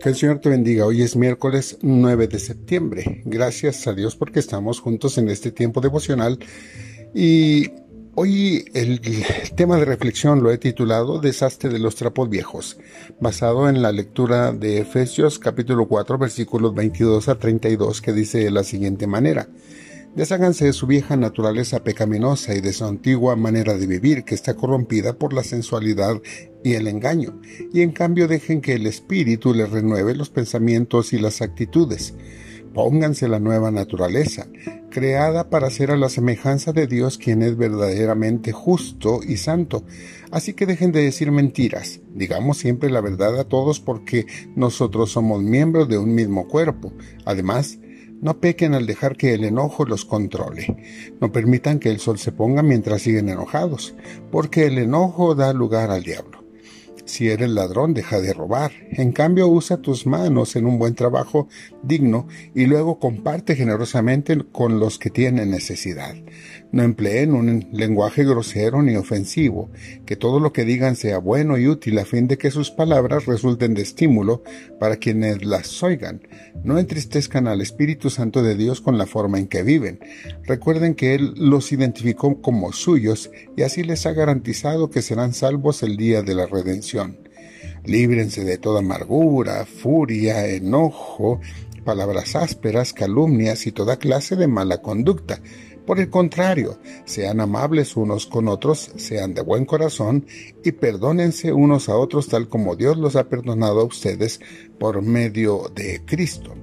Que el Señor te bendiga. Hoy es miércoles 9 de septiembre. Gracias a Dios porque estamos juntos en este tiempo devocional. Y hoy el, tema de reflexión lo he titulado Desastre de los trapos viejos, basado en la lectura de Efesios capítulo 4 versículos 22 a 32 que dice de la siguiente manera. Desháganse de su vieja naturaleza pecaminosa y de su antigua manera de vivir que está corrompida por la sensualidad y el engaño, y en cambio dejen que el Espíritu les renueve los pensamientos y las actitudes. Pónganse la nueva naturaleza, creada para ser a la semejanza de Dios quien es verdaderamente justo y santo. Así que dejen de decir mentiras, digamos siempre la verdad a todos porque nosotros somos miembros de un mismo cuerpo. Además, no pequen al dejar que el enojo los controle. No permitan que el sol se ponga mientras siguen enojados, porque el enojo da lugar al diablo. Si eres ladrón, deja de robar. En cambio, usa tus manos en un buen trabajo digno y luego comparte generosamente con los que tienen necesidad. No empleen un lenguaje grosero ni ofensivo, que todo lo que digan sea bueno y útil a fin de que sus palabras resulten de estímulo para quienes las oigan. No entristezcan al Espíritu Santo de Dios con la forma en que viven. Recuerden que Él los identificó como suyos y así les ha garantizado que serán salvos el día de la redención. Líbrense de toda amargura, furia, enojo, palabras ásperas, calumnias y toda clase de mala conducta por el contrario, sean amables unos con otros, sean de buen corazón y perdónense unos a otros tal como Dios los ha perdonado a ustedes por medio de Cristo.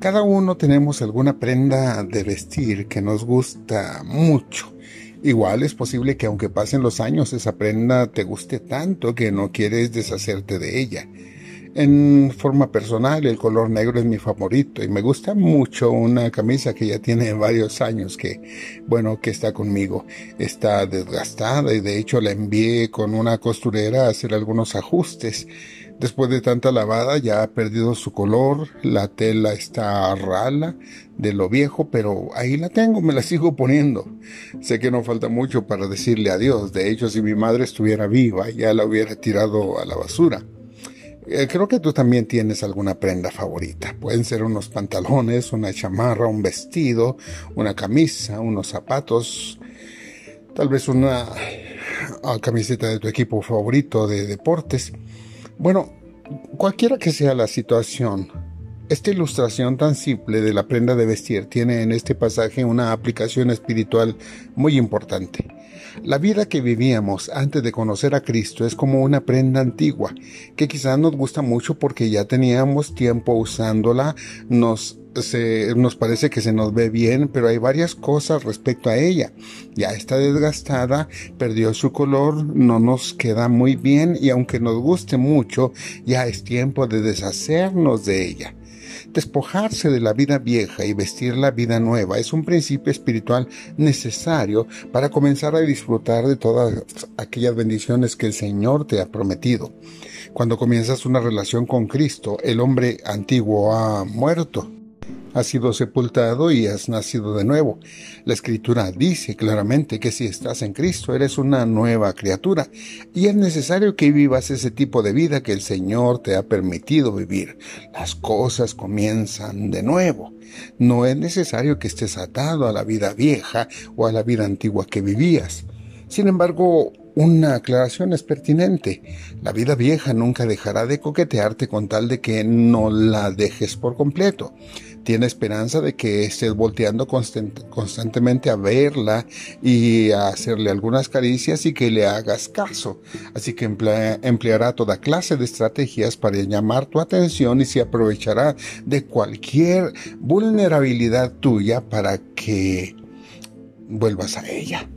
Cada uno tenemos alguna prenda de vestir que nos gusta mucho. Igual es posible que aunque pasen los años esa prenda te guste tanto que no quieres deshacerte de ella. En forma personal, el color negro es mi favorito y me gusta mucho una camisa que ya tiene varios años que, bueno, que está conmigo. Está desgastada y de hecho la envié con una costurera a hacer algunos ajustes. Después de tanta lavada ya ha perdido su color, la tela está rala de lo viejo, pero ahí la tengo, me la sigo poniendo. Sé que no falta mucho para decirle adiós, de hecho si mi madre estuviera viva ya la hubiera tirado a la basura. Eh, creo que tú también tienes alguna prenda favorita. Pueden ser unos pantalones, una chamarra, un vestido, una camisa, unos zapatos, tal vez una ah, camiseta de tu equipo favorito de deportes. Bueno, cualquiera que sea la situación, esta ilustración tan simple de la prenda de vestir tiene en este pasaje una aplicación espiritual muy importante. La vida que vivíamos antes de conocer a Cristo es como una prenda antigua, que quizás nos gusta mucho porque ya teníamos tiempo usándola, nos nos parece que se nos ve bien, pero hay varias cosas respecto a ella. Ya está desgastada, perdió su color, no nos queda muy bien y aunque nos guste mucho, ya es tiempo de deshacernos de ella. Despojarse de la vida vieja y vestir la vida nueva es un principio espiritual necesario para comenzar a disfrutar de todas aquellas bendiciones que el Señor te ha prometido. Cuando comienzas una relación con Cristo, el hombre antiguo ha muerto has sido sepultado y has nacido de nuevo. La escritura dice claramente que si estás en Cristo eres una nueva criatura y es necesario que vivas ese tipo de vida que el Señor te ha permitido vivir. Las cosas comienzan de nuevo. No es necesario que estés atado a la vida vieja o a la vida antigua que vivías. Sin embargo, una aclaración es pertinente. La vida vieja nunca dejará de coquetearte con tal de que no la dejes por completo tiene esperanza de que estés volteando constantemente a verla y a hacerle algunas caricias y que le hagas caso. Así que empleará toda clase de estrategias para llamar tu atención y se aprovechará de cualquier vulnerabilidad tuya para que vuelvas a ella.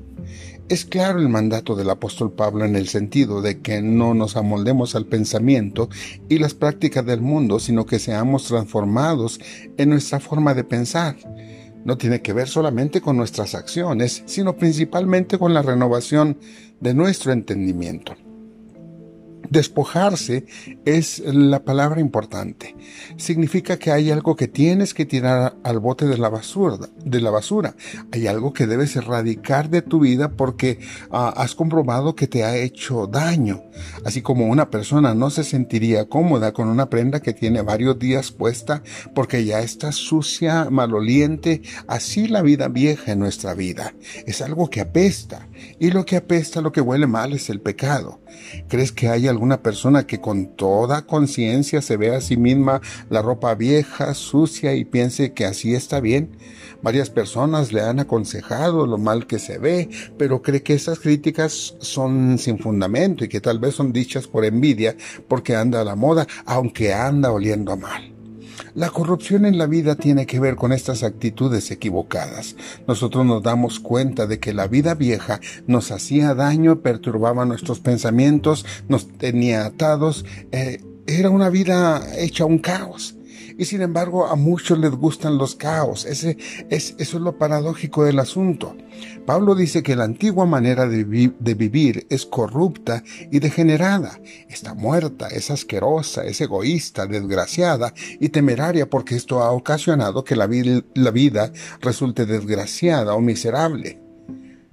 Es claro el mandato del apóstol Pablo en el sentido de que no nos amoldemos al pensamiento y las prácticas del mundo, sino que seamos transformados en nuestra forma de pensar. No tiene que ver solamente con nuestras acciones, sino principalmente con la renovación de nuestro entendimiento. Despojarse es la palabra importante. Significa que hay algo que tienes que tirar al bote de la basura, de la basura. Hay algo que debes erradicar de tu vida porque ah, has comprobado que te ha hecho daño. Así como una persona no se sentiría cómoda con una prenda que tiene varios días puesta porque ya está sucia, maloliente, así la vida vieja en nuestra vida. Es algo que apesta. Y lo que apesta, lo que huele mal es el pecado. ¿Crees que hay alguna persona que con toda conciencia se ve a sí misma la ropa vieja, sucia y piense que así está bien? Varias personas le han aconsejado lo mal que se ve, pero cree que esas críticas son sin fundamento y que tal vez son dichas por envidia porque anda a la moda, aunque anda oliendo mal. La corrupción en la vida tiene que ver con estas actitudes equivocadas. Nosotros nos damos cuenta de que la vida vieja nos hacía daño, perturbaba nuestros pensamientos, nos tenía atados, eh, era una vida hecha un caos. Y sin embargo, a muchos les gustan los caos. Ese, es, eso es lo paradójico del asunto. Pablo dice que la antigua manera de, de, vivir es corrupta y degenerada. Está muerta, es asquerosa, es egoísta, desgraciada y temeraria porque esto ha ocasionado que la, la vida resulte desgraciada o miserable.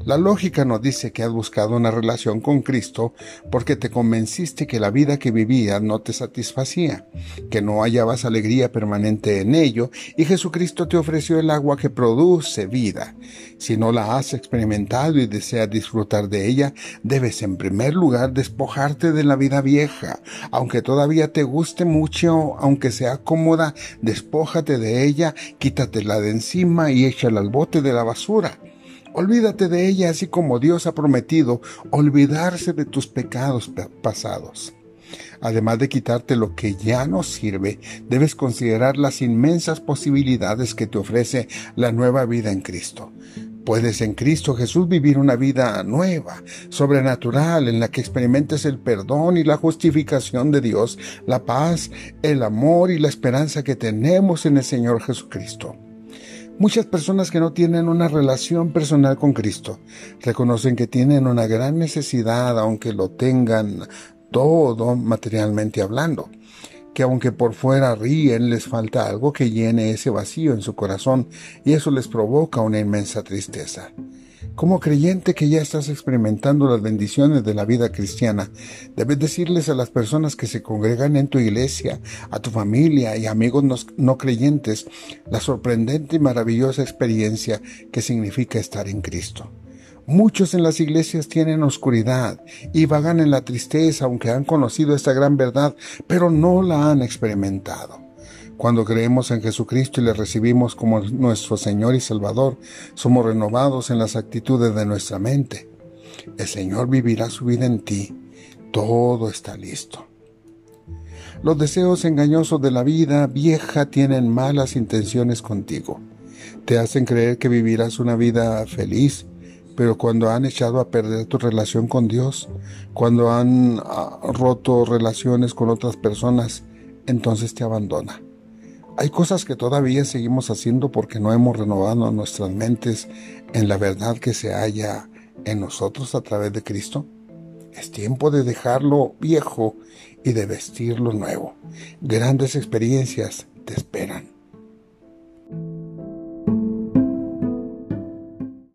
La lógica nos dice que has buscado una relación con Cristo porque te convenciste que la vida que vivías no te satisfacía, que no hallabas alegría permanente en ello y Jesucristo te ofreció el agua que produce vida. Si no la has experimentado y deseas disfrutar de ella, debes en primer lugar despojarte de la vida vieja. Aunque todavía te guste mucho, aunque sea cómoda, despójate de ella, quítatela de encima y échala al bote de la basura. Olvídate de ella así como Dios ha prometido olvidarse de tus pecados pasados. Además de quitarte lo que ya no sirve, debes considerar las inmensas posibilidades que te ofrece la nueva vida en Cristo. Puedes en Cristo Jesús vivir una vida nueva, sobrenatural, en la que experimentes el perdón y la justificación de Dios, la paz, el amor y la esperanza que tenemos en el Señor Jesucristo. Muchas personas que no tienen una relación personal con Cristo reconocen que tienen una gran necesidad, aunque lo tengan todo materialmente hablando, que aunque por fuera ríen, les falta algo que llene ese vacío en su corazón y eso les provoca una inmensa tristeza. Como creyente que ya estás experimentando las bendiciones de la vida cristiana, debes decirles a las personas que se congregan en tu iglesia, a tu familia y amigos no, creyentes, la sorprendente y maravillosa experiencia que significa estar en Cristo. Muchos en las iglesias tienen oscuridad y vagan en la tristeza aunque han conocido esta gran verdad, pero no la han experimentado. Cuando creemos en Jesucristo y le recibimos como nuestro Señor y Salvador, somos renovados en las actitudes de nuestra mente. El Señor vivirá su vida en ti. Todo está listo. Los deseos engañosos de la vida vieja tienen malas intenciones contigo. Te hacen creer que vivirás una vida feliz, pero cuando han echado a perder tu relación con Dios, cuando han ah, roto relaciones con otras personas, entonces te abandona. Hay cosas que todavía seguimos haciendo porque no hemos renovado nuestras mentes en la verdad que se halla en nosotros a través de Cristo. Es tiempo de dejarlo viejo y de vestirlo nuevo. Grandes experiencias te esperan.